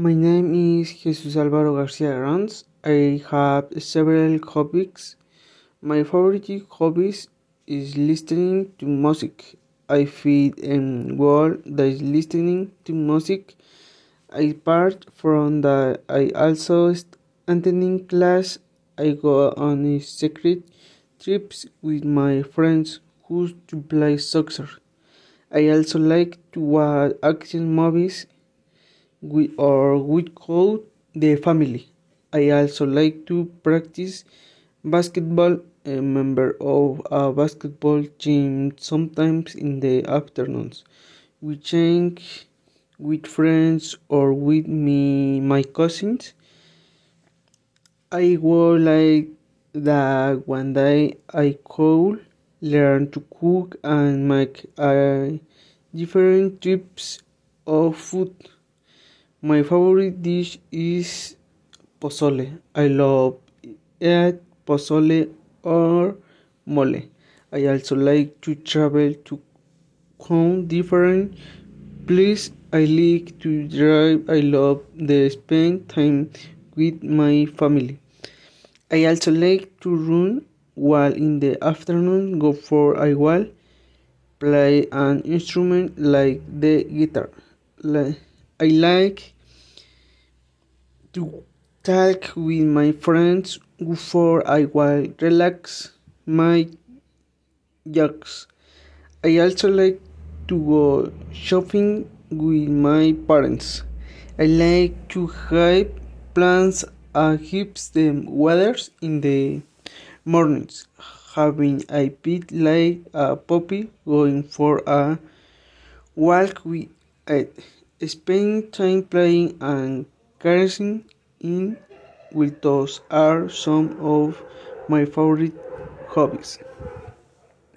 My name is Jesus Alvaro Garcia Arranz. I have several hobbies. My favorite hobbies is listening to music. I feel in world that is listening to music. Apart from that, I also attending class. I go on secret trips with my friends who to play soccer. I also like to watch action movies with or with call the family. I also like to practice basketball. A member of a basketball team sometimes in the afternoons. We change with friends or with me my cousins. I would like that one day I could learn to cook and make uh, different types of food. My favorite dish is pozole. I love eat pozole or mole. I also like to travel to come different places. I like to drive. I love to spend time with my family. I also like to run while in the afternoon go for a while play an instrument like the guitar. I like to talk with my friends before I will relax my jokes. I also like to go shopping with my parents. I like to have plants and keep the weather in the mornings. Having a bit like a puppy going for a walk with it. Spending time playing and caressing in with those are some of my favorite hobbies.